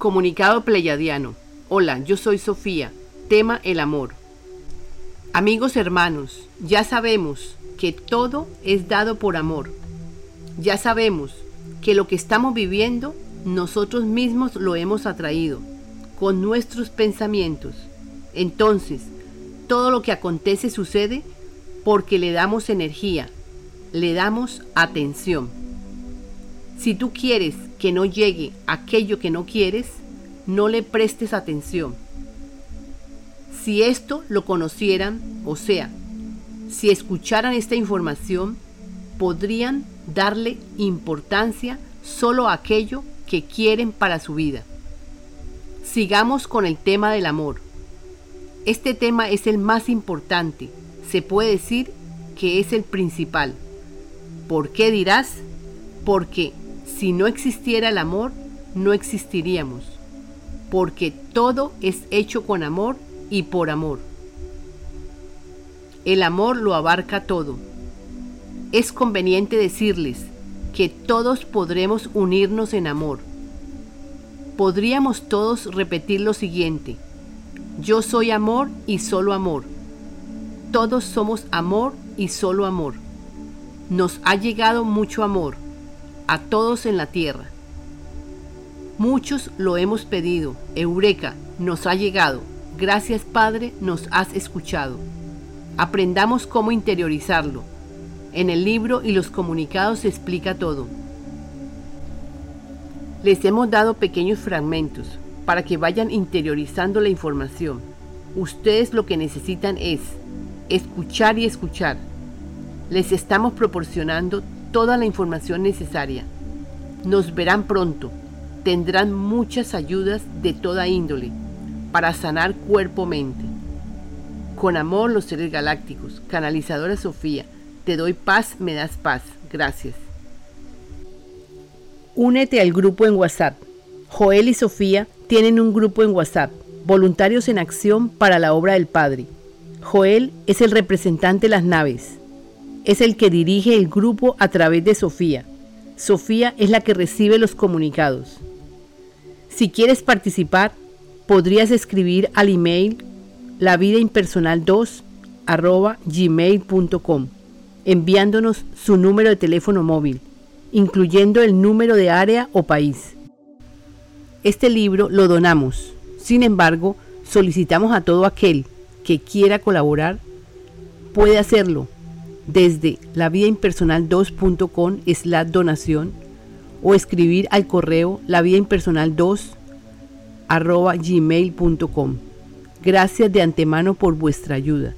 Comunicado Pleiadiano. Hola, yo soy Sofía. Tema el amor. Amigos hermanos, ya sabemos que todo es dado por amor. Ya sabemos que lo que estamos viviendo nosotros mismos lo hemos atraído con nuestros pensamientos. Entonces, todo lo que acontece sucede porque le damos energía, le damos atención. Si tú quieres que no llegue aquello que no quieres, no le prestes atención. Si esto lo conocieran, o sea, si escucharan esta información, podrían darle importancia solo a aquello que quieren para su vida. Sigamos con el tema del amor. Este tema es el más importante, se puede decir que es el principal. ¿Por qué dirás? Porque si no existiera el amor, no existiríamos, porque todo es hecho con amor y por amor. El amor lo abarca todo. Es conveniente decirles que todos podremos unirnos en amor. Podríamos todos repetir lo siguiente. Yo soy amor y solo amor. Todos somos amor y solo amor. Nos ha llegado mucho amor a todos en la tierra. Muchos lo hemos pedido. Eureka, nos ha llegado. Gracias Padre, nos has escuchado. Aprendamos cómo interiorizarlo. En el libro y los comunicados se explica todo. Les hemos dado pequeños fragmentos para que vayan interiorizando la información. Ustedes lo que necesitan es escuchar y escuchar. Les estamos proporcionando toda la información necesaria. Nos verán pronto. Tendrán muchas ayudas de toda índole para sanar cuerpo-mente. Con amor los seres galácticos, canalizadora Sofía, te doy paz, me das paz. Gracias. Únete al grupo en WhatsApp. Joel y Sofía tienen un grupo en WhatsApp, Voluntarios en Acción para la Obra del Padre. Joel es el representante de las naves es el que dirige el grupo a través de Sofía. Sofía es la que recibe los comunicados. Si quieres participar, podrías escribir al email lavidaimpersonal2 gmail.com enviándonos su número de teléfono móvil, incluyendo el número de área o país. Este libro lo donamos. Sin embargo, solicitamos a todo aquel que quiera colaborar, puede hacerlo desde lavidaimpersonal2.com la donación o escribir al correo lavidaimpersonal2 gmail.com. Gracias de antemano por vuestra ayuda.